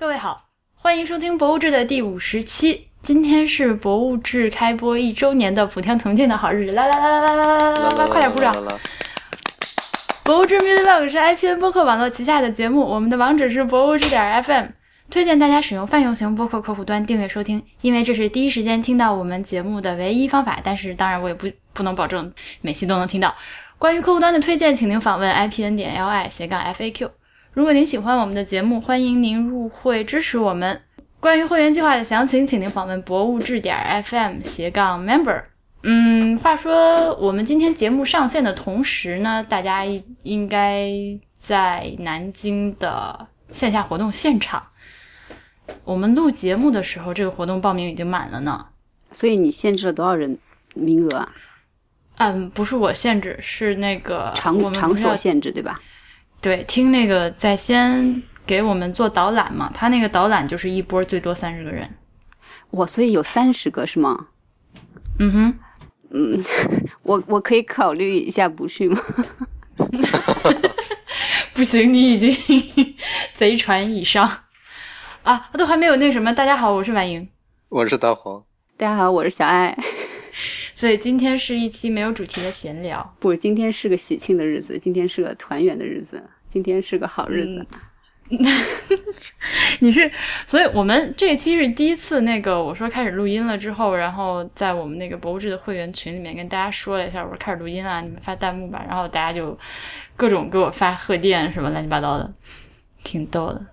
各位好，欢迎收听《博物志》的第五十期。今天是《博物志》开播一周年的普天同庆的好日子，来来来来来来来来来，快点鼓掌！博物志 Music Blog 是 IPN 播客网络旗下的节目，我们的网址是博物志点 FM，推荐大家使用泛用型播客客户端订阅收听，因为这是第一时间听到我们节目的唯一方法。但是当然我也不不能保证每期都能听到。关于客户端的推荐，请您访问 IPN 点 LI 斜杠 FAQ。如果您喜欢我们的节目，欢迎您入会支持我们。关于会员计划的详情，请您访问博物志点 FM 斜杠 Member。嗯，话说我们今天节目上线的同时呢，大家应该在南京的线下活动现场。我们录节目的时候，这个活动报名已经满了呢。所以你限制了多少人名额啊？嗯，不是我限制，是那个场场所限制，对吧？对，听那个在先给我们做导览嘛，他那个导览就是一波最多三十个人。我，所以有三十个是吗？嗯哼。嗯，我我可以考虑一下不去吗？不行，你已经 贼船以上啊，都还没有那什么。大家好，我是婉莹，我是大黄，大家好，我是小爱。所以今天是一期没有主题的闲聊。不，今天是个喜庆的日子，今天是个团圆的日子，今天是个好日子。你是，所以我们这一期是第一次。那个我说开始录音了之后，然后在我们那个博物志的会员群里面跟大家说了一下，我说开始录音了，你们发弹幕吧。然后大家就各种给我发贺电什么乱七八糟的，挺逗的。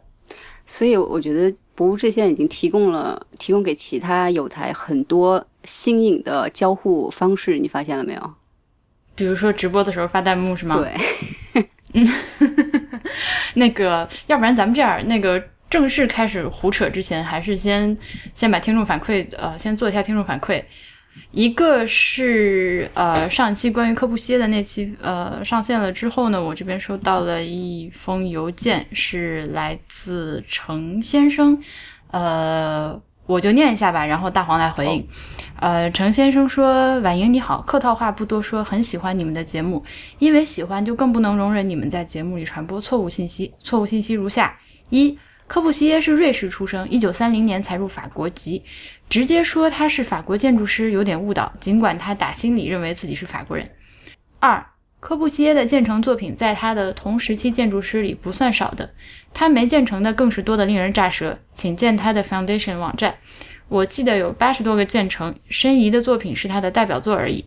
所以我觉得博物志现在已经提供了提供给其他有台很多新颖的交互方式，你发现了没有？比如说直播的时候发弹幕是吗？对。嗯 那个，要不然咱们这样，那个正式开始胡扯之前，还是先先把听众反馈，呃，先做一下听众反馈。一个是呃，上期关于科布西耶的那期，呃，上线了之后呢，我这边收到了一封邮件，是来自程先生，呃。我就念一下吧，然后大黄来回应。呃，程先生说：“婉莹你好，客套话不多说，很喜欢你们的节目，因为喜欢就更不能容忍你们在节目里传播错误信息。错误信息如下：一，科布西耶是瑞士出生，一九三零年才入法国籍，直接说他是法国建筑师有点误导，尽管他打心里认为自己是法国人。二。”科布西耶的建成作品在他的同时期建筑师里不算少的，他没建成的更是多的令人咋舌。请见他的 Foundation 网站，我记得有八十多个建成。申遗的作品是他的代表作而已。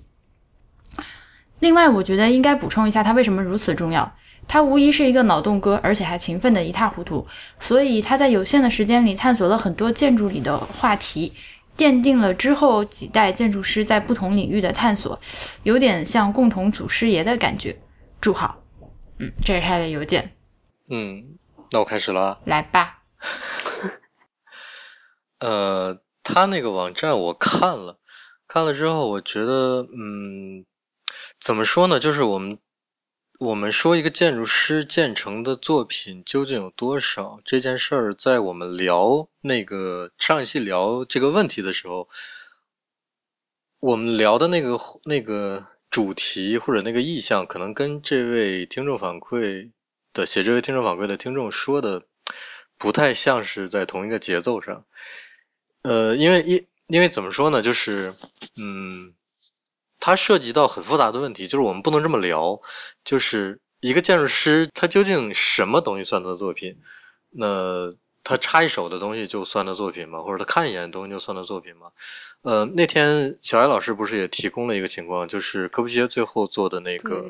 另外，我觉得应该补充一下他为什么如此重要。他无疑是一个脑洞哥，而且还勤奋的一塌糊涂，所以他在有限的时间里探索了很多建筑里的话题。奠定了之后几代建筑师在不同领域的探索，有点像共同祖师爷的感觉。祝好，嗯，这是他的邮件。嗯，那我开始了。来吧。呃，他那个网站我看了，看了之后，我觉得，嗯，怎么说呢？就是我们。我们说一个建筑师建成的作品究竟有多少这件事儿，在我们聊那个上一期聊这个问题的时候，我们聊的那个那个主题或者那个意向，可能跟这位听众反馈的写这位听众反馈的听众说的不太像是在同一个节奏上。呃，因为因因为怎么说呢，就是嗯。它涉及到很复杂的问题，就是我们不能这么聊。就是一个建筑师，他究竟什么东西算他的作品？那他插一手的东西就算他作品吗？或者他看一眼的东西就算他作品吗？呃，那天小艾老师不是也提供了一个情况，就是柯布西耶最后做的那个，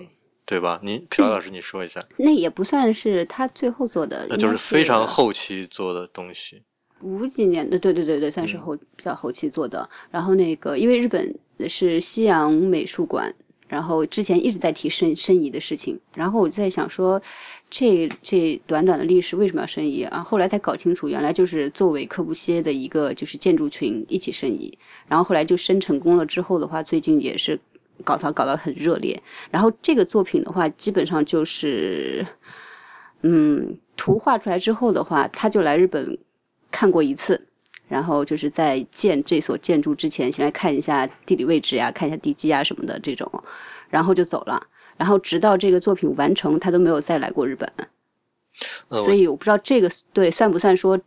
对吧？你小艾老师你说一下。那也不算是他最后做的，那就是非常后期做的东西。五几年的，对对对对，算是后比较后期做的。然后那个，因为日本。是西洋美术馆，然后之前一直在提申申遗的事情，然后我在想说，这这短短的历史为什么要申遗啊？后来才搞清楚，原来就是作为科布西耶的一个就是建筑群一起申遗，然后后来就申成功了之后的话，最近也是搞它搞得很热烈。然后这个作品的话，基本上就是，嗯，图画出来之后的话，他就来日本看过一次。然后就是在建这所建筑之前，先来看一下地理位置呀，看一下地基啊什么的这种，然后就走了。然后直到这个作品完成，他都没有再来过日本。所以我不知道这个对算不算说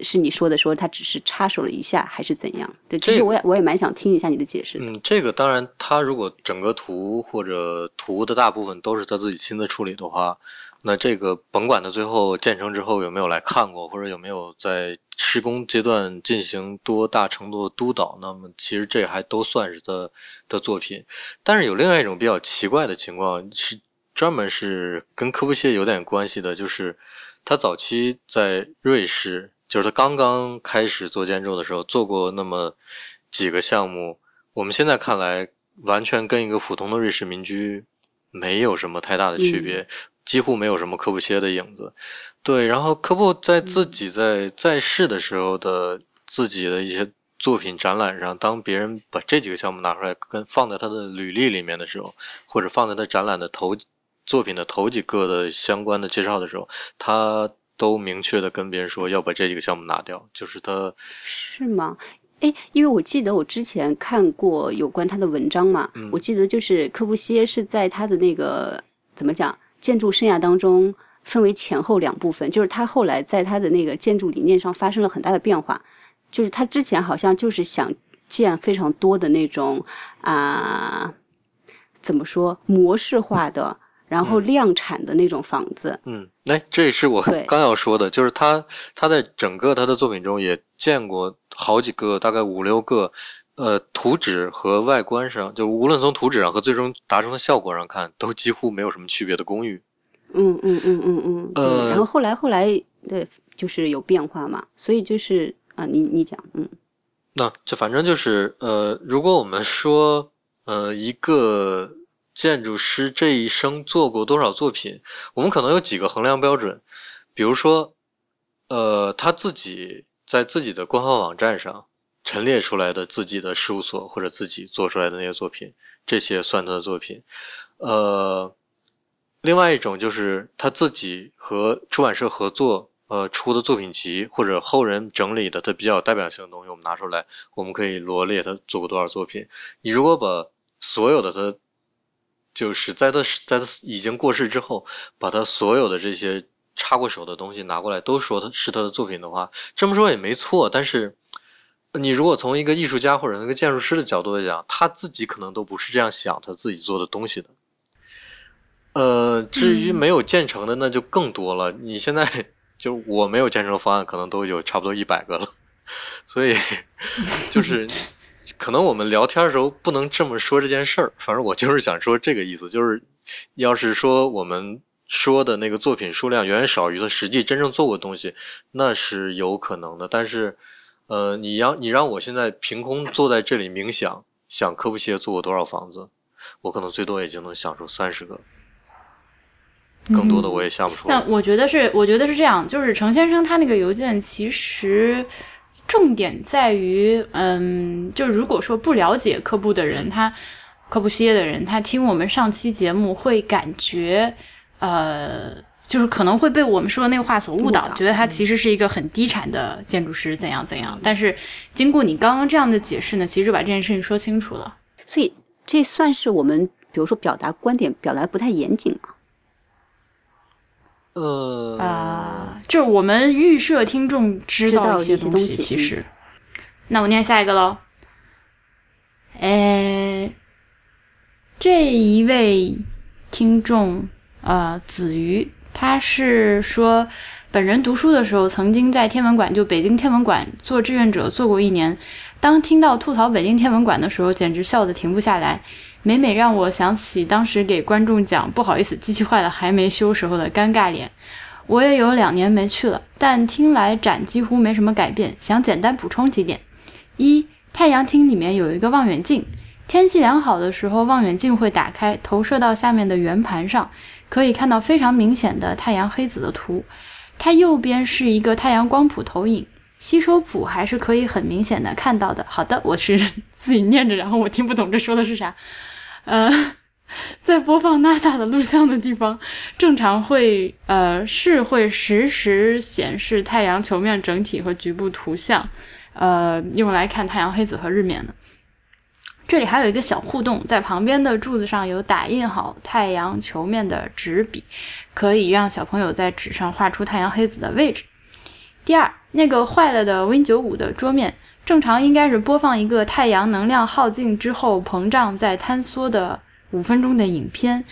是你说的说他只是插手了一下，还是怎样？对，其实我也我也蛮想听一下你的解释的。嗯，这个当然，他如果整个图或者图的大部分都是他自己亲自处理的话，那这个甭管他最后建成之后有没有来看过，或者有没有在施工阶段进行多大程度的督导，那么其实这还都算是他的作品。但是有另外一种比较奇怪的情况是，专门是跟科布西耶有点关系的，就是他早期在瑞士，就是他刚刚开始做建筑的时候，做过那么几个项目。我们现在看来，完全跟一个普通的瑞士民居没有什么太大的区别，几乎没有什么科布歇的影子。对，然后科布在自己在在世的时候的自己的一些作品展览上，当别人把这几个项目拿出来跟放在他的履历里面的时候，或者放在他展览的头作品的头几个的相关的介绍的时候，他都明确的跟别人说要把这几个项目拿掉，就是他是吗？哎，因为我记得我之前看过有关他的文章嘛，嗯我记得就是科布西耶是在他的那个怎么讲建筑生涯当中分为前后两部分，就是他后来在他的那个建筑理念上发生了很大的变化，就是他之前好像就是想建非常多的那种啊、怎么说模式化的，然后嗯量产的那种房子，嗯，哎，这也是我刚要说的，就是他他在整个他的作品中也见过好几个，大概五六个，呃，图纸和外观上，就无论从图纸上和最终达成的效果上看，都几乎没有什么区别的公寓。嗯嗯嗯嗯嗯，呃然后后来后来对，就是有变化嘛，所以就是啊，你你讲，嗯那就反正就是呃，如果我们说呃一个建筑师这一生做过多少作品，我们可能有几个衡量标准，比如说呃他自己在自己的官方网站上陈列出来的自己的事务所或者自己做出来的那些作品，这些算他的作品。呃，另外一种就是他自己和出版社合作。呃，出的作品集或者后人整理的他比较有代表性的东西，我们拿出来，我们可以罗列他做过多少作品。你如果把所有的他，就是在他在他已经过世之后，把他所有的这些插过手的东西拿过来，都说他是他的作品的话，这么说也没错。但是，你如果从一个艺术家或者一个建筑师的角度来讲，他自己可能都不是这样想他自己做的东西的。呃，至于没有建成的，那就更多了。你现在就我没有建成方案，可能都有差不多一百个了，所以 就是可能我们聊天的时候不能这么说这件事儿。反正我就是想说这个意思，就是要是说我们说的那个作品数量远远少于他实际真正做过的东西，那是有可能的。但是，呃，你让你让我现在凭空坐在这里冥想，想科布西耶做过多少房子，我可能最多也就能想出三十个，更多的我也想不出来。那我觉得是，我觉得是这样，就是程先生他那个邮件其实重点在于，嗯，就如果说不了解科布的人，他科布西耶的人，他听我们上期节目会感觉，呃，就是可能会被我们说的那个话所误导，觉得他其实是一个很低产的建筑师，怎样怎样。但是经过你刚刚这样的解释呢，其实就把这件事情说清楚了。所以这算是我们比如说表达观点表达不太严谨嘛？呃啊、就是我们预设听众知道一些东西，其实。那我念下一个喽。哎，这一位听众呃，子瑜，他是说，本人读书的时候曾经在天文馆，就北京天文馆做志愿者做过一年。当听到吐槽北京天文馆的时候，简直笑得停不下来。每每让我想起当时给观众讲不好意思，机器坏了还没修时候的尴尬脸。我也有两年没去了，但听来展几乎没什么改变。想简单补充几点：一，太阳厅里面有一个望远镜，天气良好的时候，望远镜会打开，投射到下面的圆盘上，可以看到非常明显的太阳黑子的图。它右边是一个太阳光谱投影，吸收谱还是可以很明显的看到的。好的，我是自己念着，然后我听不懂这说的是啥。呃，在播放 NASA 的录像的地方，正常会呃是会实时显示太阳球面整体和局部图像，呃，用来看太阳黑子和日冕的。这里还有一个小互动，在旁边的柱子上有打印好太阳球面的纸笔，可以让小朋友在纸上画出太阳黑子的位置。第二，那个坏了的 Win 九五的桌面，正常应该是播放一个太阳能量耗尽之后膨胀再坍缩的五分钟的影片。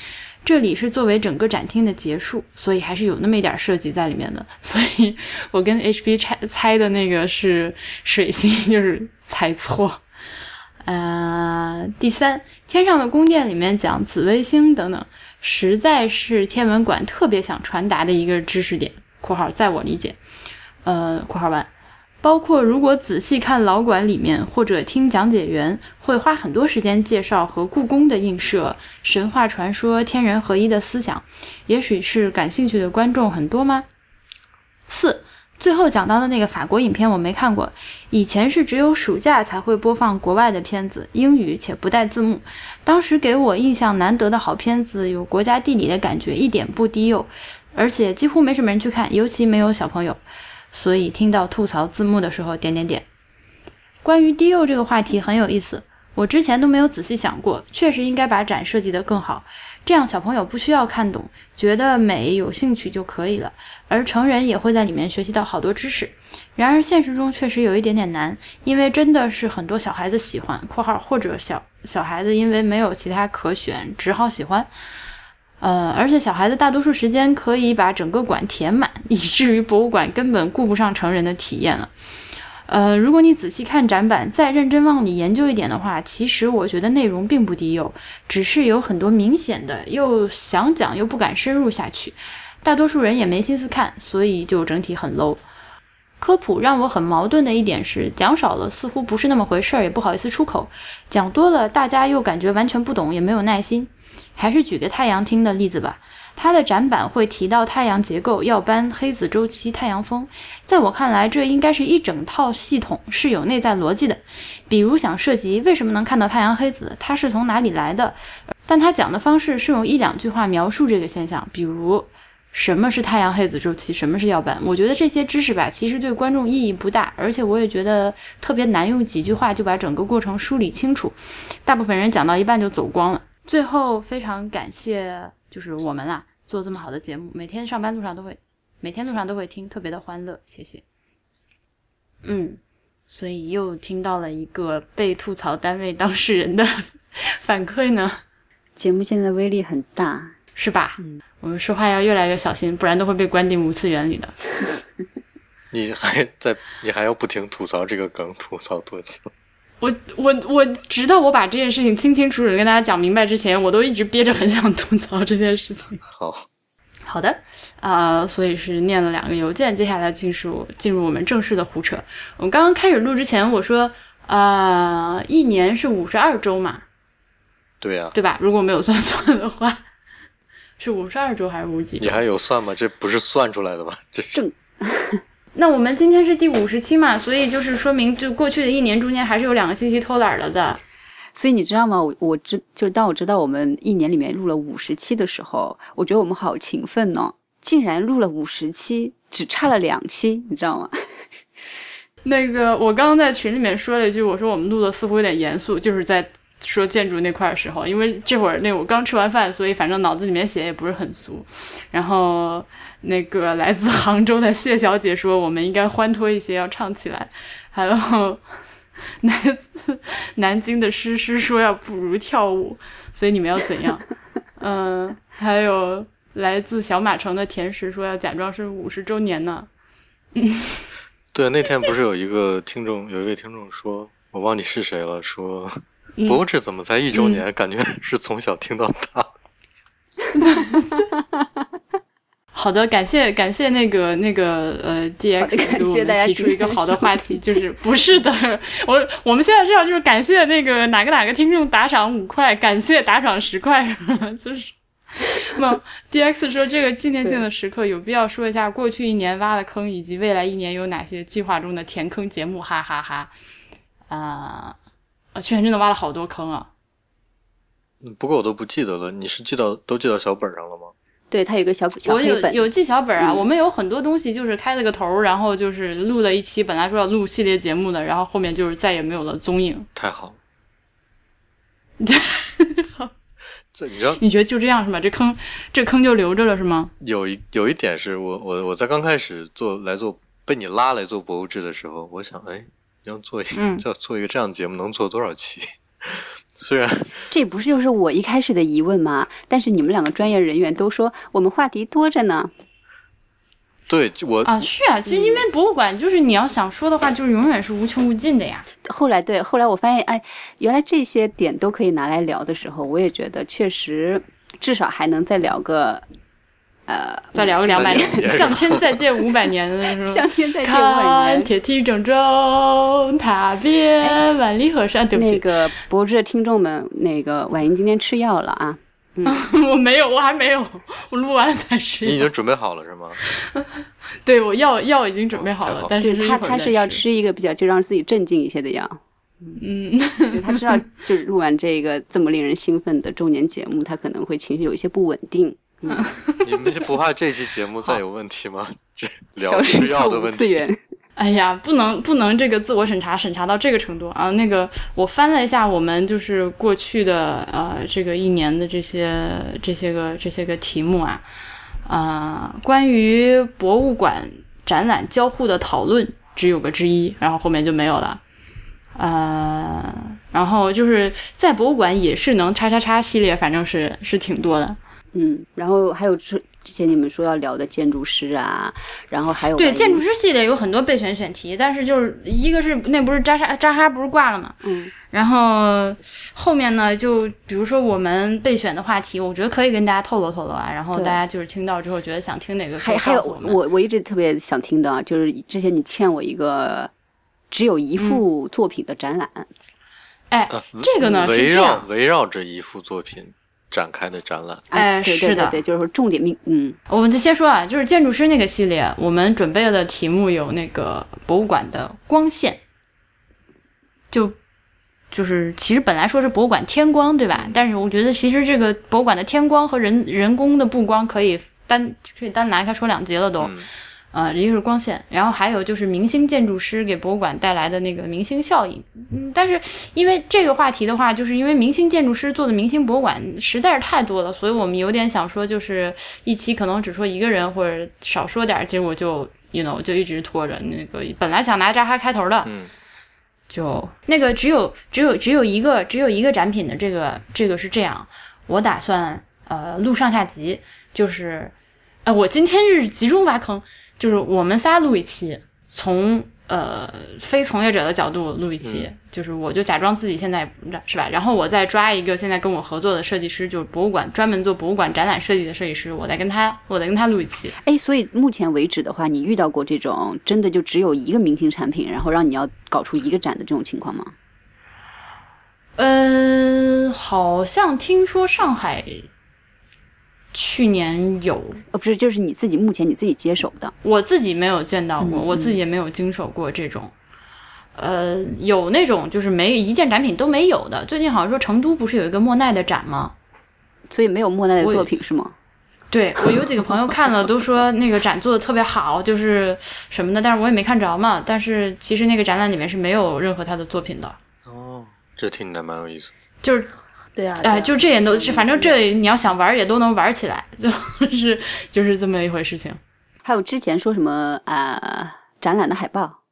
这里是作为整个展厅的结束，所以还是有那么一点设计在里面的。所以我跟 HB 猜猜的那个是水星，就是猜错。呃，第三，天上的宫殿里面讲紫微星等等，实在是天文馆特别想传达的一个知识点。（括号在我理解）呃，括号完。包括如果仔细看老馆里面，或者听讲解员会花很多时间介绍和故宫的映射、神话传说、天人合一的思想，也许是感兴趣的观众很多吗？四，最后讲到的那个法国影片我没看过，以前是只有暑假才会播放国外的片子，英语且不带字幕，当时给我印象难得的好片子，有国家地理的感觉，一点不低幼，而且几乎没什么人去看，尤其没有小朋友。所以听到吐槽字幕的时候，点点点。关于低幼这个话题很有意思，我之前都没有仔细想过，确实应该把展设计得更好，这样小朋友不需要看懂，觉得美有兴趣就可以了，而成人也会在里面学习到好多知识。然而现实中确实有一点点难，因为真的是很多小孩子喜欢（括号或者小小孩子因为没有其他可选，只好喜欢）。呃，而且小孩子大多数时间可以把整个馆填满，以至于博物馆根本顾不上成人的体验了。呃，如果你仔细看展板，再认真往里研究一点的话，其实我觉得内容并不低幼，只是有很多明显的又想讲又不敢深入下去，大多数人也没心思看，所以就整体很 low。科普让我很矛盾的一点是，讲少了似乎不是那么回事儿，也不好意思出口；讲多了，大家又感觉完全不懂，也没有耐心。还是举个太阳厅的例子吧，它的展板会提到太阳结构、耀斑、黑子周期、太阳风。在我看来，这应该是一整套系统，是有内在逻辑的。比如想涉及为什么能看到太阳黑子，它是从哪里来的？但他讲的方式是用一两句话描述这个现象，比如什么是太阳黑子周期，什么是耀斑。我觉得这些知识吧，其实对观众意义不大，而且我也觉得特别难用几句话就把整个过程梳理清楚。大部分人讲到一半就走光了。最后非常感谢，就是我们啦，做这么好的节目，每天上班路上都会，每天路上都会听，特别的欢乐，谢谢。嗯，所以又听到了一个被吐槽单位当事人的 反馈呢。节目现在威力很大，是吧？嗯，我们说话要越来越小心，不然都会被关进无次元里的。你还在，你还要不停吐槽这个梗，吐槽多久？我我我，直到我把这件事情清清楚楚的跟大家讲明白之前，我都一直憋着很想吐槽这件事情。好，好的，啊，所以是念了两个邮件，接下来进入进入我们正式的胡扯。我们刚刚开始录之前，我说，啊，一年是五十二周嘛？对呀，对吧？如果没有算错的话，是五十二周还是五几？你还有算吗？这不是算出来的吗？这正。那我们今天是第五十期嘛，所以就是说明，就过去的一年中间还是有两个星期偷懒了的。所以你知道吗？我我知就当我知道我们一年里面录了五十期的时候，我觉得我们好勤奋呢，竟然录了五十期，只差了两期，你知道吗？那个我刚刚在群里面说了一句，我说我们录的似乎有点严肃，就是在说建筑那块的时候，因为这会儿那我刚吃完饭，所以反正脑子里面写也不是很俗，然后。那个来自杭州的谢小姐说：“我们应该欢脱一些，要唱起来。”还有来自南京的诗诗说：“要不如跳舞。”所以你们要怎样？嗯，还有来自小马城的甜食说：“要假装是五十周年呢。”嗯，对，那天不是有一个听众，有一位听众说，我忘记是谁了，说：“不过这怎么才一周年？感觉是从小听到大。”好的，感谢感谢那个那个呃，D X 给我们提出一个好的话题，就是不是的，我我们现在这样就是感谢那个哪个哪个听众打赏五块，感谢打赏十块，就是。那 D X 说这个纪念性的时刻有必要说一下过去一年挖的坑，以及未来一年有哪些计划中的填坑节目，哈哈哈。啊啊，去年真的挖了好多坑啊，不过我都不记得了，你是记到都记到小本上了吗？对他有个小小我有有记小本啊，我们有很多东西就是开了个头，然后就是录了一期，本来说要录系列节目的，然后后面就是再也没有了踪影。太好，好，这你知道？你觉得就这样是吗？这坑这坑就留着了是吗？有一有一点是我我我在刚开始做来做被你拉来做博物志的时候，我想，哎，要做一嗯要做一个这样的节目，能做多少期？虽然 这不是就是我一开始的疑问吗？但是你们两个专业人员都说我们话题多着呢。对我啊，是啊，其实因为博物馆就是你要想说的话，就是永远是无穷无尽的呀。后来对，后来我发现，哎，原来这些点都可以拿来聊的时候，我也觉得确实至少还能再聊个，呃，再聊个两百三年年，向天再借五百年的时候。向天再借五百年。看铁蹄铮中，踏遍万里河山。对不起，那个博士的听众们，那个婉莹今天吃药了啊。我没有，我还没有，我录完了才吃药。你已经准备好了是吗？对我药药已经准备好了但是就是他他是要吃一个比较就让自己镇静一些的药。嗯，对他知道，就是录完这个这么令人兴奋的周年节目，他可能会情绪有一些不稳定，嗯，你们就不怕这期节目再有问题吗？这聊消失吃药的问题。哎呀，不能不能这个自我审查审查到这个程度啊！那个我翻了一下我们就是过去的呃这个一年的这些这些个这些个题目啊，呃，关于博物馆展览交互的讨论只有个之一，然后后面就没有了。呃，然后就是在博物馆也是能叉叉叉系列，反正是是挺多的。嗯，然后还有之之前你们说要聊的建筑师啊，然后还有对建筑师系列有很多备选选题，但是就是一个是那不是扎哈扎哈不是挂了吗？嗯，然后后面呢，就比如说我们备选的话题，我觉得可以跟大家透露透露啊。然后大家就是听到之后觉得想听哪个，还还有我我我一直特别想听的，就是之前你欠我一个只有一幅作品的展览，哎，呃这个呢是围绕围绕着一幅作品展开的展览。哎是的对对对，就是说重点命，嗯我们就先说啊，就是建筑师那个系列，我们准备的题目有那个博物馆的光线，就就是其实本来说是博物馆天光，对吧？但是我觉得其实这个博物馆的天光和人人工的布光可以单可以单拿开说两节了都。嗯，呃，一个是光线，然后还有就是明星建筑师给博物馆带来的那个明星效应。嗯，但是因为这个话题的话，就是因为明星建筑师做的明星博物馆实在是太多了，所以我们有点想说，就是一期可能只说一个人或者少说点儿，结果就 you know 就一直拖着。那个本来想拿扎哈开头的，嗯，就那个只有只有只有一个只有一个展品的这个这个是这样，我打算呃录上下集，就是呃我今天是集中挖坑，就是我们仨录一期，从呃非从业者的角度录一期，就是我就假装自己现在是吧，然后我再抓一个现在跟我合作的设计师，就是博物馆专门做博物馆展览设计的设计师，我再跟他我再跟他录一期。哎，所以目前为止的话，你遇到过这种真的就只有一个明星产品，然后让你要搞出一个展的这种情况吗？嗯，好像听说上海去年有，呃，不是，就是你自己目前你自己接手的，我自己没有见到过，嗯我自己也没有经手过这种。呃，有那种就是没一件展品都没有的。最近好像说成都不是有一个莫奈的展吗？所以没有莫奈的作品是吗？对我有几个朋友看了，都说那个展做的特别好，就是什么的，但是我也没看着嘛。但是其实那个展览里面是没有任何他的作品的，哦，这听起来蛮有意思。就是对啊，哎，就这也都是，反正这你要想玩也都能玩起来，就是就是这么一回事情还有之前说什么啊、呃展览的海报，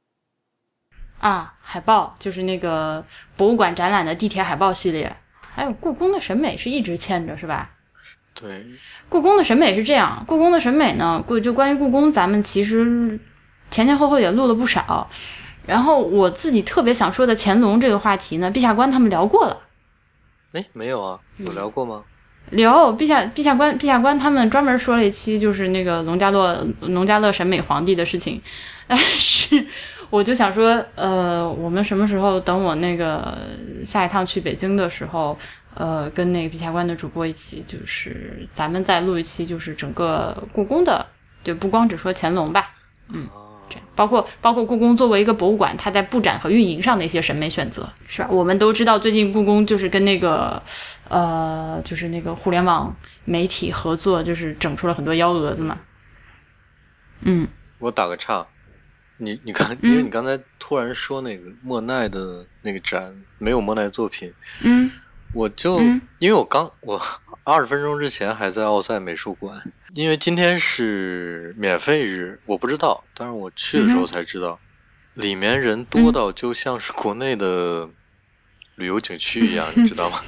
啊。海报就是那个博物馆展览的地铁海报系列，还有故宫的审美是一直欠着，是吧？对，故宫的审美是这样，故宫的审美呢，故就关于故宫，咱们其实前前后后也录了不少。然后我自己特别想说的乾隆这个话题呢，陛下官他们聊过了。哎，没有啊，有聊过吗？聊陛下陛下官陛下官他们专门说了一期，就是那个农家乐农家乐审美皇帝的事情。但是我就想说，呃，我们什么时候等我那个下一趟去北京的时候，呃，跟那个陛下官的主播一起，就是咱们再录一期，就是整个故宫的，就不光只说乾隆吧，嗯包括包括故宫作为一个博物馆，它在布展和运营上的一些审美选择，是吧？我们都知道，最近故宫就是跟那个呃，就是那个互联网媒体合作，就是整出了很多幺蛾子嘛。嗯，我打个岔，你你刚，因为你刚才突然说那个莫奈的那个展没有莫奈作品，嗯我就、嗯因为我刚我 二十分钟之前还在奥赛美术馆，因为今天是免费日，我不知道，但是我去的时候才知道，里面人多到就像是国内的旅游景区一样，你知道吗？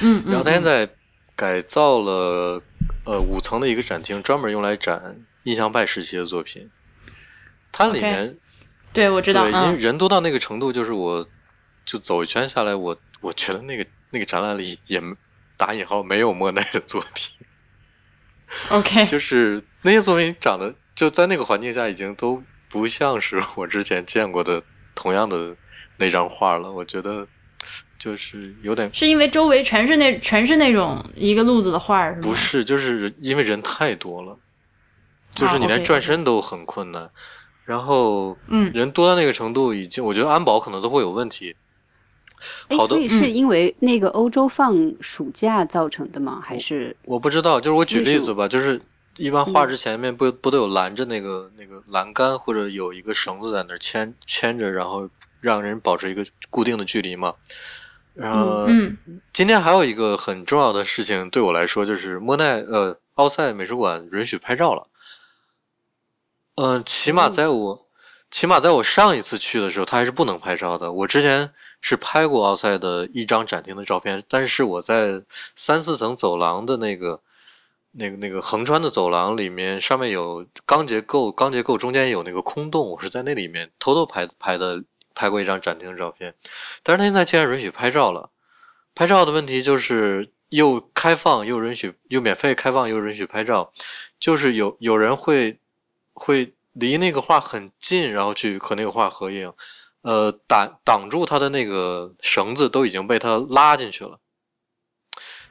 嗯，然后他现在改造了呃五层的一个展厅，专门用来展印象派时期的作品。它里面对我知道，对，因为人多到那个程度，就是我就走一圈下来，我我觉得那个那个展览里也打引号没有莫奈的作品。OK，就是那些作品长得就在那个环境下已经都不像是 我之前见过的同样的那张画了。我觉得就是有点是因为周围全是那全是那种一个路子的画，是吗？不是，就是因为人太多了，就是你啊连转身都很困难。然后嗯人多到那个程度，已经我觉得安保可能都会有问题。哎，好多所以是嗯因为那个欧洲放暑假造成的吗？还是我不知道，就是我举例子吧，就是一般画嗯之前面不不都有拦着那个那个栏杆，或者有一个绳子在那牵牵着，然后让人保持一个固定的距离嘛。然后、嗯今天还有一个很重要的事情对我来说，就是莫奈呃奥赛美术馆允许拍照了。嗯、起码哦在我、起码在我上一次去的时候，他还是不能拍照的。我之前是拍过奥赛的一张展厅的照片，但是我在三四层走廊的那个、那个、那个横穿的走廊里面，上面有钢结构，钢结构中间有那个空洞，我是在那里面偷偷拍拍的，拍过一张展厅的照片。但是它现在竟然允许拍照了，拍照的问题就是又开放又允许，又免费开放又允许拍照，就是有有人会会离那个画很近，然后去和那个画合影。呃，挡挡住他的那个绳子都已经被他拉进去了。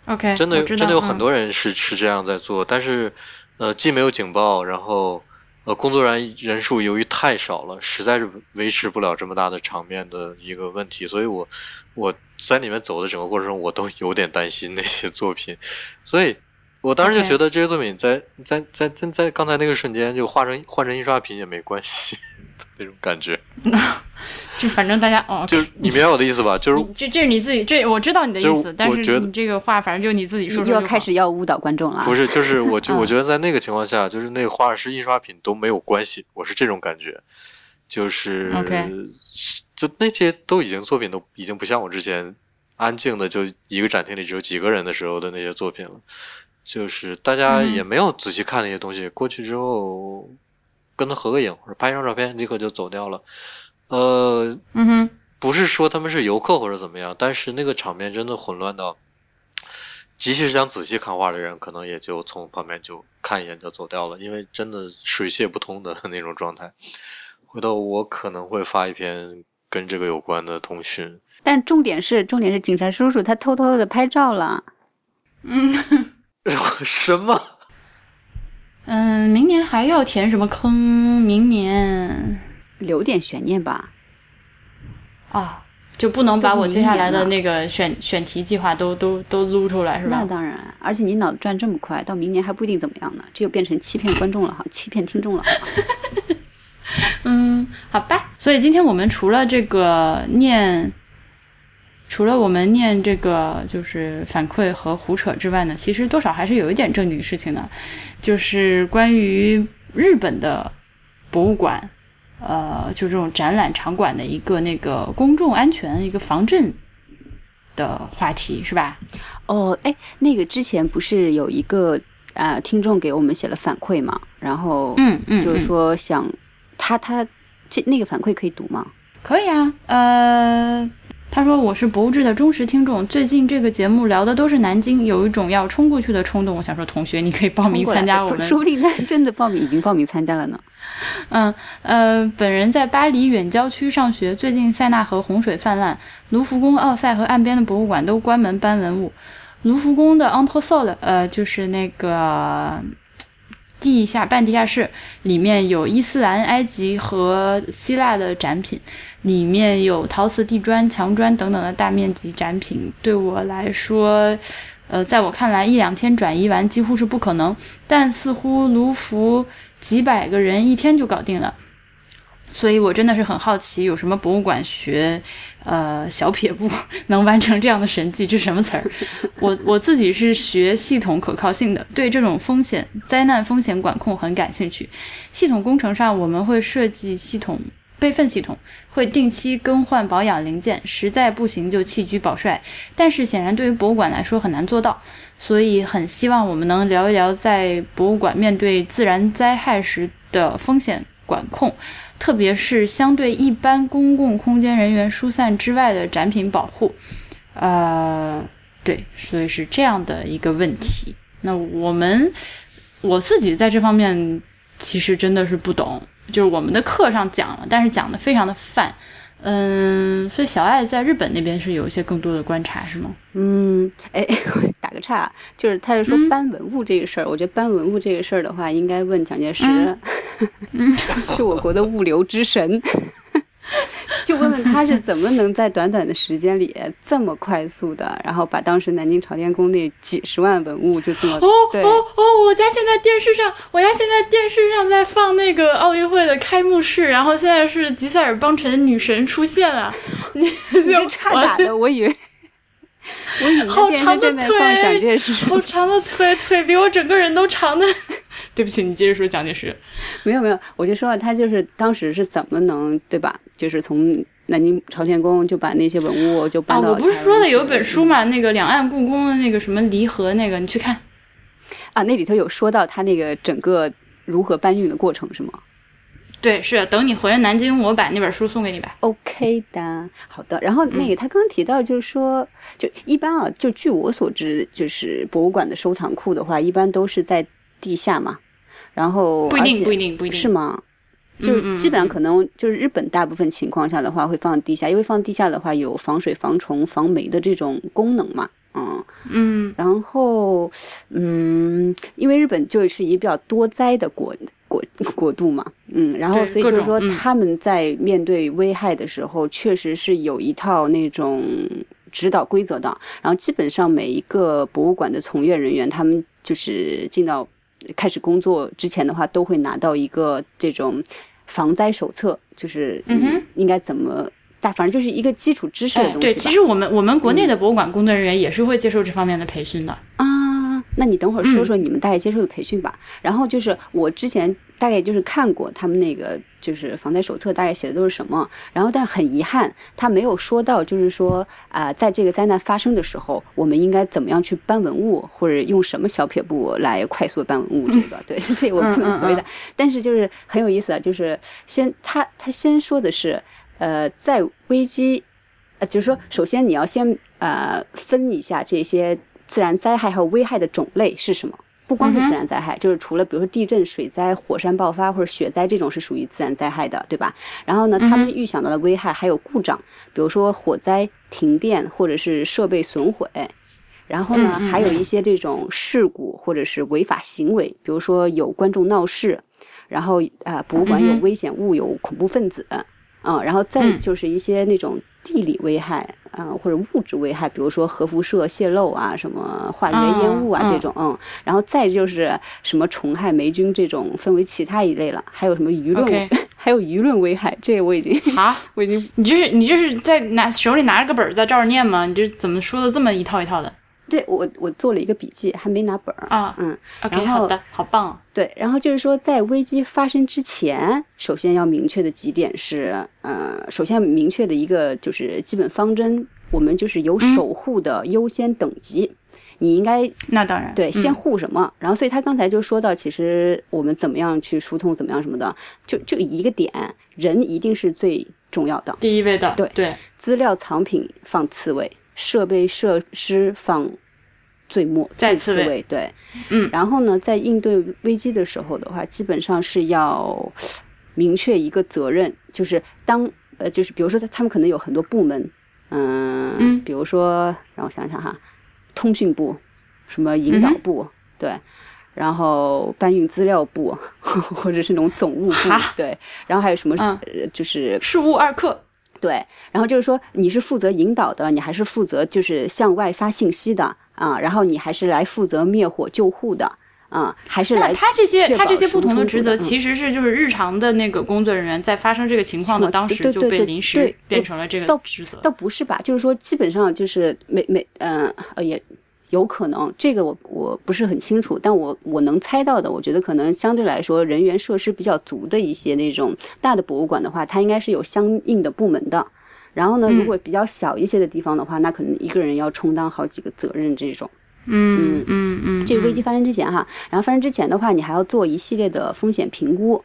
，OK，真的真的有很嗯多人是是这样在做，但是呃既没有警报，然后呃工作人员人数由于太少了，实在是维持不了这么大的场面的一个问题，所以我我在里面走的整个过程中，我都有点担心那些作品，所以我当时就觉得这些作品在在在在在刚才那个瞬间就画成画成印刷品也没关系那种感觉，就反正大家哦，就是你明白我的意思吧？就是你这这是你自己，这我知道你的意思，但是我觉得你这个话反正就你自己说说就要开始要误导观众了？不是，就是我觉 嗯。我觉得在那个情况下，就是那个画是印刷品都没有关系，我是这种感觉，就是就那些都已经作品都已经不像我之前安静的就一个展厅里只有几个人的时候的那些作品了，就是大家嗯也没有仔细看那些东西，过去之后跟他合个影或者拍一张照片，立刻就走掉了，呃，嗯哼，不是说他们是游客或者怎么样，但是那个场面真的混乱到，即使是想仔细看画的人，可能也就从旁边就看一眼就走掉了，因为真的水泄不通的 那种状态。回头我可能会发一篇跟这个有关的通讯。但重点是，重点是警察叔叔他偷偷的拍照了。什么？嗯，明年还要填什么坑？明年留点悬念吧。啊，就不能把我接下来的那个选选题计划都都都撸出来是吧？那当然，而且你脑子转这么快，到明年还不一定怎么样呢。这就变成欺骗观众了 哈，欺骗听众了。嗯，好吧。所以今天我们除了这个念，除了我们念这个就是反馈和胡扯之外呢，其实多少还是有一点正经事情的，就是关于日本的博物馆，呃，就这种展览场馆的一个那个公众安全一个防震的话题，是吧？哦，哎，那个之前不是有一个呃听众给我们写了反馈嘛？然后嗯嗯，就是嗯说想他他这那个反馈可以读吗？可以啊，呃，他说我是博物志的忠实听众，最近这个节目聊的都是南京，有一种要冲过去的冲动。我想说，同学，你可以报名参加我们。说不定他真的报名已经报名参加了呢。嗯呃，本人在巴黎远郊区上学，最近塞纳河洪水泛滥，卢浮宫、奥赛和岸边的博物馆都关门搬文物。卢浮宫的 Entresol，呃，就是那个地下半地下室，里面有伊斯兰、埃及和希腊的展品，里面有陶瓷、地砖、墙砖等等的大面积展品。对我来说，呃，在我看来，一两天转移完几乎是不可能，但似乎卢浮几百个人一天就搞定了。所以我真的是很好奇，有什么博物馆学，呃，小撇步能完成这样的神迹？这什么词儿？我我自己是学系统可靠性的，对这种风险、灾难风险管控很感兴趣。系统工程上，我们会设计系统备份系统，会定期更换保养零件，实在不行就弃车保帅。但是显然对于博物馆来说很难做到，所以很希望我们能聊一聊在博物馆面对自然灾害时的风险管控。特别是相对一般公共空间人员疏散之外的展品保护，呃，对，所以是这样的一个问题。那我们我自己在这方面其实真的是不懂，就是我们的课上讲了，但是讲的非常的泛。嗯，所以小爱在日本那边是有一些更多的观察，是吗？嗯，哎，打个岔，就是他是说搬文物这个事儿，我觉得搬文物这个事儿的话，应该问蒋介石，就我国的物流之神。就问问他是怎么能在短短的时间里这么快速的，然后把当时南京朝天宫那几十万文物就这么哦哦哦！我家现在电视上，我家现在电视上在放那个奥运会的开幕式，然后现在是吉塞尔邦辰女神出现了，你就差打的，我以为 我以为好长的腿，蒋介石，好长的腿，腿比我整个人都长的。对不起，你接着说蒋介石。没有没有，我就说他就是当时是怎么能对吧？就是从南京朝天宫就把那些文物就搬到。我不是说的有一本书嘛，那个两岸故宫的那个什么离合那个，你去看。啊，那里头有说到他那个整个如何搬运的过程是吗？对，是等你回来南京，我把那本书送给你吧。OK 的，好的。然后那个他刚刚提到就是说，就一般啊，就据我所知，就是博物馆的收藏库的话，一般都是在地下嘛。然后不一定不一定不一定是吗？就基本上可能就是日本大部分情况下的话会放地下，因为放地下的话有防水、防虫、防霉的这种功能嘛。嗯嗯。然后嗯，因为日本就是一个比较多灾的国国 国度嘛。嗯。然后所以就是说他们在面对危害的时候，确实是有一套那种指导规则的。然后基本上每一个博物馆的从业人员，他们就是进到。开始工作之前的话，都会拿到一个这种防灾手册，就是嗯应该怎么大，反正就是一个基础知识的东西。对，其实我们我们国内的博物馆工作人员也是会接受这方面的培训的啊。那你等会儿说说你们大概接受的培训吧。然后就是我之前。大概就是看过他们那个就是防灾手册，大概写的都是什么。然后，但是很遗憾，他没有说到，就是说啊，在这个灾难发生的时候，我们应该怎么样去搬文物，或者用什么小撇步来快速的搬文物。这个，对，这我不能回答。但是就是很有意思啊，就是先他他先说的是，呃，在危机，呃，就是说，首先你要先呃分一下这些自然灾害还有危害的种类是什么。不光是自然灾害，就是除了比如说地震、水灾、火山爆发或者雪灾这种是属于自然灾害的，对吧？然后呢，他们预想到的危害还有故障，比如说火灾、停电或者是设备损毁。然后呢，还有一些这种事故或者是违法行为，比如说有观众闹事，然后啊，博物馆有危险物、有恐怖分子，嗯，然后再就是一些那种地理危害。嗯，或者物质危害，比如说核辐射泄漏啊，什么化学烟雾啊这种，嗯，然后再就是什么虫害、霉菌这种，分为其他一类了。还有什么舆论，还有舆论危害，这我已经啊，我已经，你就是你就是在拿手里拿着个本儿在照着念吗？你这怎么说的这么一套一套的？对我，我做了一个笔记，还没拿本儿啊。嗯，OK，好的，好棒。对，然后就是说，在危机发生之前，首先要明确的几点是，呃，首先明确的一个就是基本方针，我们就是有守护的优先等级。你应该那当然对，先护什么？然后，所以他刚才就说到，其实我们怎么样去疏通，怎么样什么的，就就一个点，人一定是最重要的，第一位的。对对，资料藏品放次位。设备设施放最末最次位，对，嗯，然后呢，在应对危机的时候的话，基本上是要明确一个责任，就是当呃，就是比如说他他们可能有很多部门，嗯，比如说让我想想哈，通讯部，什么引导部，对，然后搬运资料部，或者是那种总务部，对，然后还有什么，就是事务二课。对，然后就是说你是负责引导的，你还是负责就是向外发信息的啊？然后你还是来负责灭火救护的啊、还是那来他这些他这些不同的职责，其实是就是日常的那个工作人员在发生这个情况的当时就被临时变成了这个职责。倒不是吧，就是说基本上就是每每嗯呃也有可能，这个我我不是很清楚，但我我能猜到的，我觉得可能相对来说人员设施比较足的一些那种大的博物馆的话，它应该是有相应的部门的。然后呢，嗯如果比较小一些的地方的话，那可能一个人要充当好几个责任这种。嗯嗯嗯，这个危机发生之前哈，然后发生之前的话，你还要做一系列的风险评估，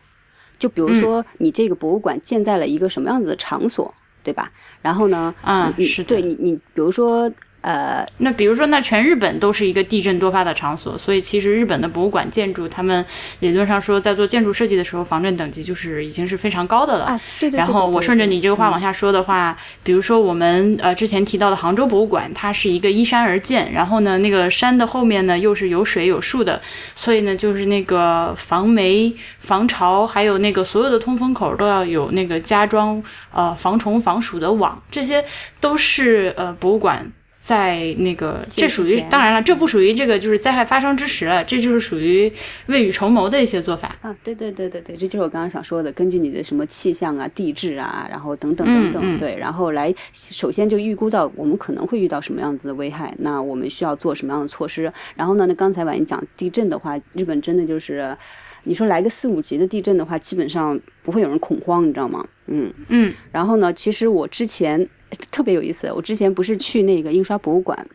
就比如说你这个博物馆建在了一个什么样子的场所，对吧？然后呢，你啊是对你你比如说呃，那比如说，那全日本都是一个地震多发的场所，所以其实日本的博物馆建筑，他们理论上说，在做建筑设计的时候，防震等级就是已经是非常高的了。啊，对对对然后我顺着你这个话往下说的话，比如说我们呃之前提到的杭州博物馆，它是一个依山而建，然后呢那个山的后面呢又是有水有树的，所以呢就是那个防霉、防潮，还有那个所有的通风口都要有那个加装呃防虫防鼠的网，这些都是呃博物馆。在那个，这属于当然了，这不属于这个就是灾害发生之时了，这就是属于未雨绸缪的一些做法。啊，对对对对对，这就是我刚刚想说的，根据你的什么气象啊、地质啊，然后等等等等，嗯嗯对，然后来首先就预估到我们可能会遇到什么样子的危害，那我们需要做什么样的措施。然后呢，那刚才婉莹讲地震的话，日本真的就是，你说来个四五级的地震的话，基本上不会有人恐慌，你知道吗？嗯，嗯然后呢，其实我之前特别有意思，我之前不是去那个印刷博物馆，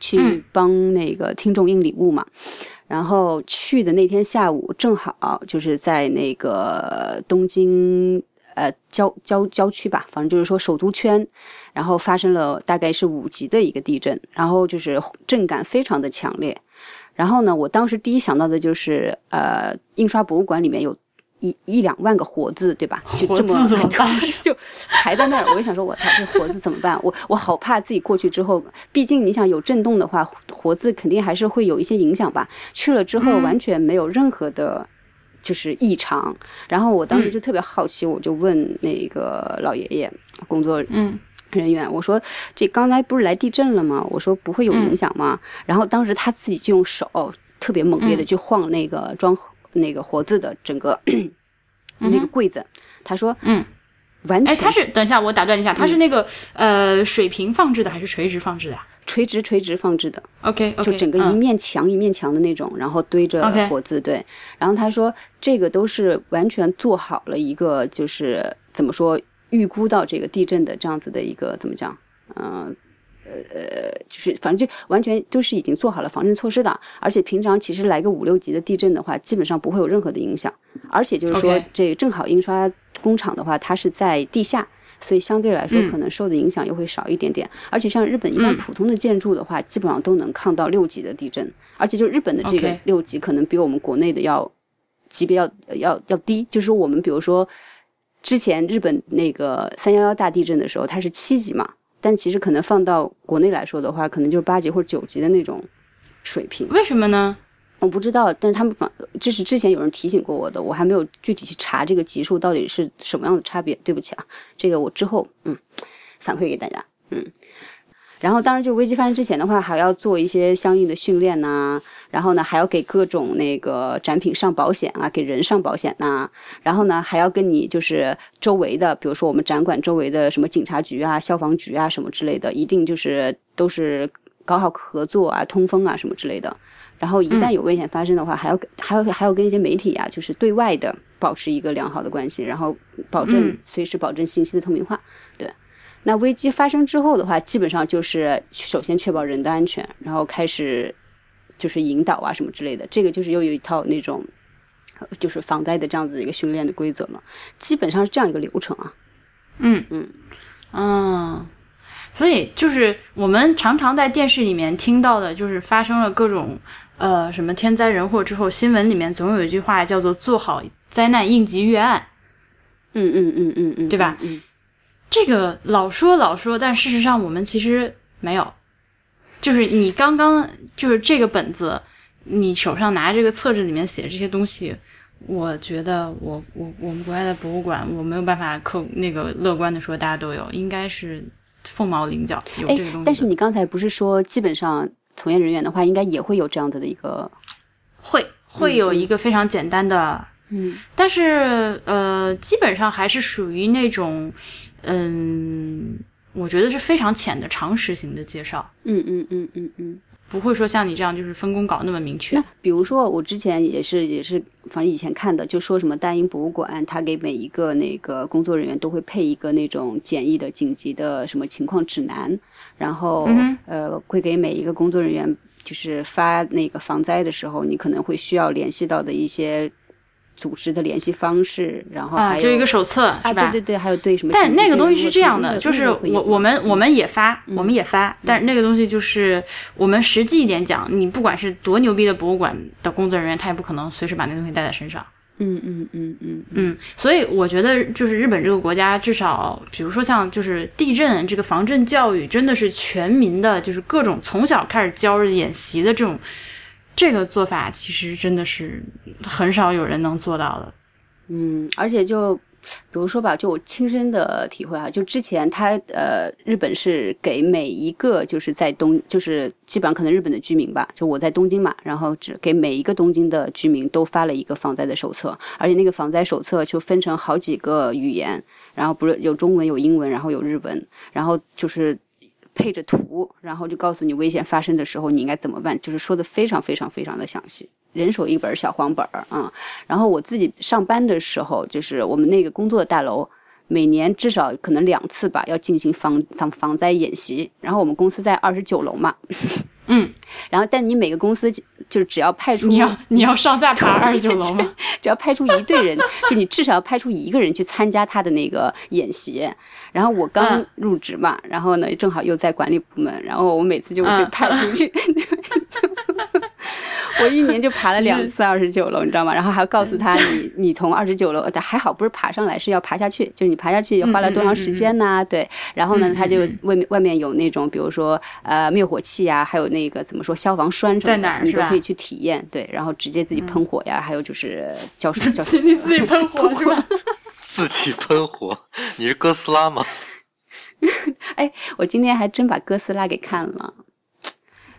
去嗯帮那个听众印礼物嘛。然后去的那天下午，正好就是在那个东京呃郊郊郊区吧，反正就是说首都圈，然后发生了大概是五级的一个地震，然后就是震感非常的强烈。然后呢，我当时第一想到的就是，呃，印刷博物馆里面有一一两万个活字，对吧？就这么 就排在那儿，我就想说，我操，这活字怎么办？我我好怕自己过去之后，毕竟你想有震动的话，活字肯定还是会有一些影响吧。去了之后完全没有任何的。就是异常，然后我当时就特别好奇，我就问那个老爷爷工作嗯人员，我说这刚才不是来地震了吗？我说不会有影响吗？然后当时他自己就用手特别猛烈的去晃那个装那个活字的整个、那个柜子，他说嗯，完全哎，它是等一下，我打断一下，他是那个、呃水平放置的还是垂直放置的啊？垂直垂直放置的，？OK OK，就整个一嗯、面墙一面墙的那种，然后堆着活字，对。然后他说这个都是完全做好了一个，就是怎么说预估到这个地震的这样子的一个怎么讲，嗯、呃，就是反正就完全都是已经做好了防震措施的，而且平常其实来个五六级的地震的话，基本上不会有任何的影响，而且就是说这正好印刷工厂的话，它是在地下。所以相对来说，嗯可能受的影响又会少一点点。而且像日本一般嗯普通的建筑的话，基本上都能抗到六级的地震，而且就日本的这个六级可能比我们国内的要级别要要要低。就是说我们比如说之前日本那个三幺幺大地震的时候，它是七级嘛，但其实可能放到国内来说的话，可能就是八级或者九级的那种水平。为什么呢？我不知道，但是他们反这是之前有人提醒过我的，我还没有具体去查这个级数到底是什么样的差别。对不起啊，这个我之后嗯反馈给大家。嗯，然后当然就是危机发生之前的话，还要做一些相应的训练呐、然后呢还要给各种那个展品上保险啊，给人上保险呐、然后呢还要跟你就是周围的，比如说我们展馆周围的什么警察局啊、消防局啊什么之类的，一定就是都是搞好合作啊、通风啊什么之类的。然后一旦有危险发生的话，还要还要还要跟一些媒体啊，就是对外的保持一个良好的关系，然后保证嗯随时保证信息的透明化。对，那危机发生之后的话，基本上就是首先确保人的安全，然后开始就是引导啊什么之类的，这个就是又有一套那种呃就是防灾的这样子一个训练的规则嘛，基本上是这样一个流程啊。嗯嗯嗯，所以就是我们常常在电视里面听到的，就是发生了各种呃什么天灾人祸之后，新闻里面总有一句话叫做“做好灾难应急预案嗯嗯嗯嗯嗯，对吧嗯，”。这个老说老说，但事实上我们其实没有。就是你刚刚就是这个本子，你手上拿这个册子里面写这些东西，我觉得我我我们国外的博物馆，我没有办法客那个乐观的说大家都有，应该是凤毛麟角有哎这个东西。但是你刚才不是说，基本上从业人员的话，应该也会有这样子的一个会会有一个非常简单的，嗯但是呃，基本上还是属于那种，嗯，我觉得是非常浅的常识型的介绍，嗯嗯嗯嗯嗯。不会说像你这样就是分工搞那么明确那。比如说，我之前也是也是，反正以前看的，就说什么大英博物馆，他给每一个那个工作人员都会配一个那种简易的紧急的什么情况指南，然后、嗯呃会给每一个工作人员就是发那个防灾的时候，你可能会需要联系到的一些组织的联系方式，然后啊，还有、就一个手册啊，是吧？对对对，还有对什么但那个东西是这样的，就是我我们我们也发，嗯我们也发，但是那个东西就是我们实际一点讲，你不管是多牛逼的博物馆的工作人员，他也不可能随时把那东西带在身上。嗯嗯嗯嗯嗯，所以我觉得就是日本这个国家，至少比如说像就是地震这个防震教育，真的是全民的，就是各种从小开始教着演习的这种这个做法，其实真的是很少有人能做到的。嗯，而且就比如说吧，就我亲身的体会啊，就之前他呃，日本是给每一个就是在东，就是基本上可能日本的居民吧，就我在东京嘛，然后只给每一个东京的居民都发了一个防灾的手册，而且那个防灾手册就分成好几个语言，然后不是有中文有英文，然后有日文，然后就是。配着图，然后就告诉你危险发生的时候你应该怎么办，就是说的非常非常非常的详细。人手一本小黄本儿啊、嗯，然后我自己上班的时候，就是我们那个工作大楼，每年至少可能两次吧，要进行防防防灾演习。然后我们公司在二十九楼嘛，嗯，然后但你每个公司就就只要派出你要你要上下爬二十九楼吗？只要派出一队人，就你至少要派出一个人去参加他的那个演习。然后我刚嗯入职嘛，然后呢正好又在管理部门，然后我每次就会被嗯派出去。我一年就爬了两次二十九楼，你知道吗？然后还要告诉他你 你从二十九楼，但还好不是爬上来，是要爬下去，就是你爬下去花了多长时间呐、对，然后呢，他就外面外面有那种，比如说呃灭火器啊、还有那个怎么说消防栓什么在哪儿的，你都可以去体验。对，然后直接自己喷火呀，还有就是浇水浇水。你自己喷火是吧？自己喷火，你是哥斯拉吗？哎我今天还真把哥斯拉给看了。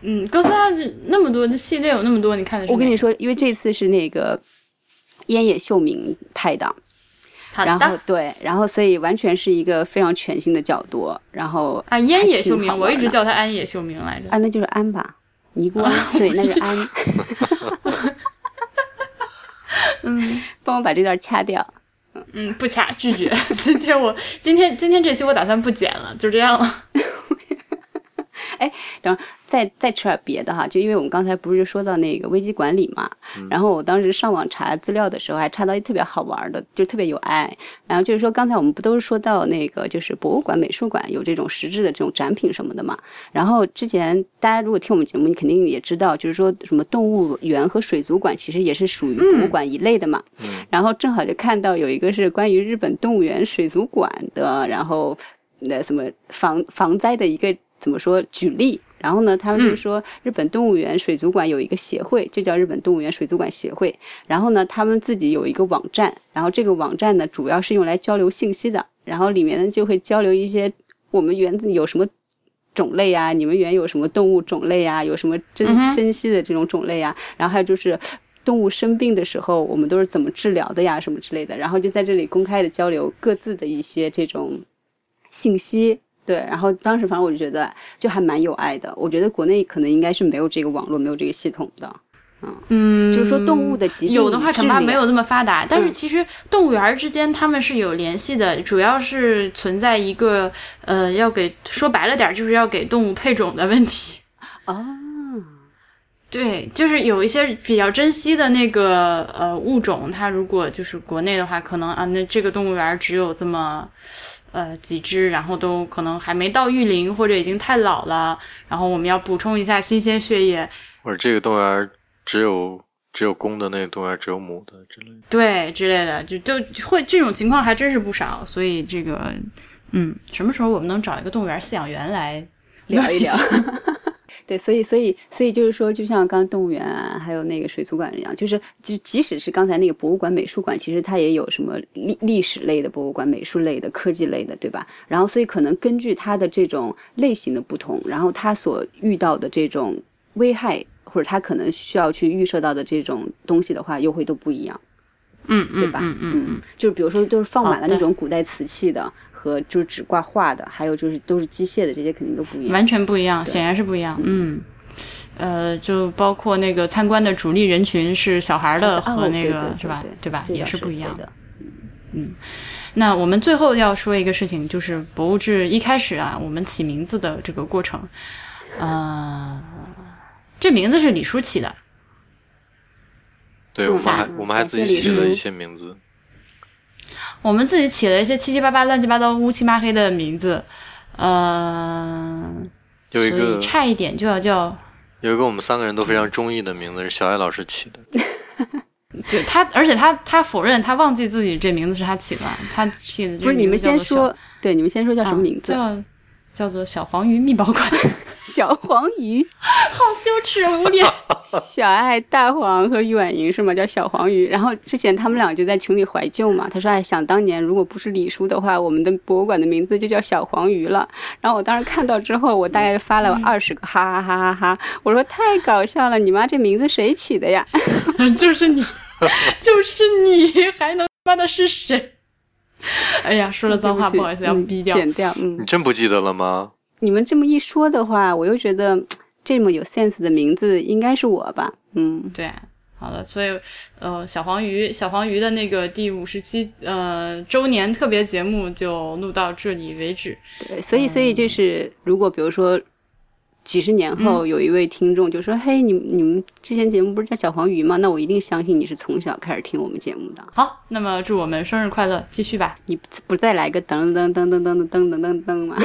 嗯，哥斯拉这那么多，这系列有那么多，你看的是我跟你说，因为这次是那个烟野秀明拍的，然后对，然后所以完全是一个非常全新的角度，然后啊，烟野秀明，我一直叫他安野秀明来着。啊，那就是安吧，尼姑庵，对，那是安。嗯帮我把这段掐掉。嗯，不掐，拒绝。今天我今天今天这期我打算不剪了，就这样了。再再吃点别的哈，就因为我们刚才不是说到那个危机管理嘛，然后我当时上网查资料的时候，还查到一特别好玩的，就特别有爱。然后就是说，刚才我们不都是说到那个就是博物馆、美术馆有这种实质的这种展品什么的嘛？然后之前大家如果听我们节目，你肯定也知道，就是说什么动物园和水族馆其实也是属于博物馆一类的嘛。然后正好就看到有一个是关于日本动物园水族馆的，然后那什么防防灾的一个怎么说举例。然后呢，他们就说日本动物园水族馆有一个协会，就叫日本动物园水族馆协会。然后呢，他们自己有一个网站，然后这个网站呢主要是用来交流信息的。然后里面呢就会交流一些我们园子里有什么种类啊，你们园有什么动物种类啊，有什么珍珍稀的这种种类啊。然后还有就是动物生病的时候，我们都是怎么治疗的呀，什么之类的。然后就在这里公开的交流各自的一些这种信息。对，然后当时反正我就觉得就还蛮有爱的。我觉得国内可能应该是没有这个网络，没有这个系统的。嗯，就是说动物的疾病有的话恐怕没有这么发达，但是嗯其实动物园之间他们是有联系的，主要是存在一个呃，要给说白了点儿，就是要给动物配种的问题。哦，对，就是有一些比较珍惜的那个呃物种，它如果就是国内的话，可能啊，那这个动物园只有这么呃几只，然后都可能还没到育龄或者已经太老了，然后我们要补充一下新鲜血液，或者这个动物园只有只有公的，那个动物园只有母的之类的。对之类的，就就会这种情况还真是不少，所以这个嗯，什么时候我们能找一个动物园饲养员来聊一聊。对，所以所以所以就是说，就像刚刚动物园啊，还有那个水族馆一样，就是就即使是刚才那个博物馆、美术馆，其实它也有什么历历史类的博物馆、美术类的、科技类的，对吧？然后所以可能根据它的这种类型的不同，然后它所遇到的这种危害。或者它可能需要去预设到的这种东西的话，又会都不一样，嗯嗯，对吧？嗯嗯嗯，就是比如说都是放满了那种古代瓷器的。和就是只挂画的，还有就是都是机械的，这些肯定都不一样。完全不一样，显然是不一样。嗯，呃，就包括那个参观的主力人群是小孩的哦和那对对对个是吧对？吧？也是不一样的。嗯。那我们最后要说一个事情，就是博物志一开始啊，我们起名字的这个过程，呃，这名字是李叔起的，对，嗯我们还嗯我们还自己起了一些名字。我们自己起了一些七七八八、乱七八糟、乌漆嘛黑的名字，呃，所以有一个差一点就要叫，有一个我们三个人都非常中意的名字是小艾老师起的。就他，而且他他否认，他忘记自己这名字是他起的，他起的这不是你们先说，对，你们先说叫什么啊名字？叫叫做小黄鱼密宝馆，小黄鱼、好羞耻无脸。小爱、大黄和婉莹是吗？叫小黄鱼。然后之前他们俩就在群里怀旧嘛，他说：“哎，想当年如果不是李叔的话，我们的博物馆的名字就叫小黄鱼了。”然后我当时看到之后，我大概发了二十个哈哈哈哈哈！我说太搞笑了，你妈这名字谁起的呀？就是你，就是你，还能他妈的是谁？哎呀，说了脏话，不好意思，要嗯逼掉。剪掉。嗯你，真不记得了吗？你们这么一说的话，我又觉得这么有 sense 的名字应该是我吧？嗯，对，好的，所以呃，小黄鱼，小黄鱼的那个第五十期呃周年特别节目就录到这里为止。对，所以所以就是，如果比如说几十年嗯后有一位听众就说：“嘿，你你们之前节目不是叫小黄鱼吗？”那我一定相信你是从小开始听我们节目的。好，那么祝我们生日快乐，继续吧。你不不再来个噔噔噔噔噔噔噔噔噔噔吗？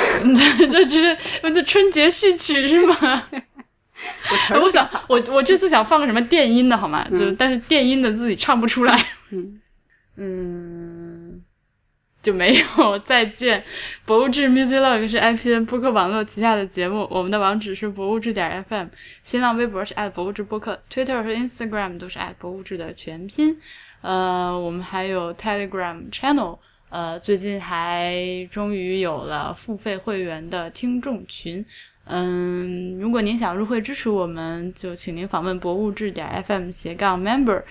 这这是这春节序曲是吗？我想，我我这次想放个什么电音的好吗？就但是电音的自己唱不出来。嗯嗯，就没有。再见，博物志 Music Log 是 IPN 播客网络旗下的节目，我们的网址是博物志点 FM，新浪微博是博物志播客，Twitter 和 Instagram 都是博物志的全拼。呃，我们还有 Telegram Channel。呃，最近还终于有了付费会员的听众群。嗯，如果您想入会支持我们，就请您访问博物志点 FM 斜杠 member。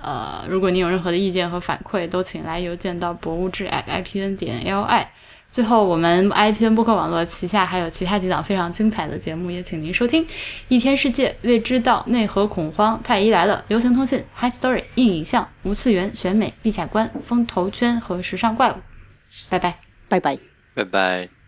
呃，如果您有任何的意见和反馈，都请来邮件到博物志 @ipn 点 li。最后，我们 IPN 播客网络旗下还有其他几档非常精彩的节目，也请您收听：《一天世界》、《未知道》、《内核恐慌》、《太医来了》、《流行通信》、《High Story》、硬影像、无次元、选美、陛下观、风投圈和时尚怪物。拜拜。拜拜。拜拜。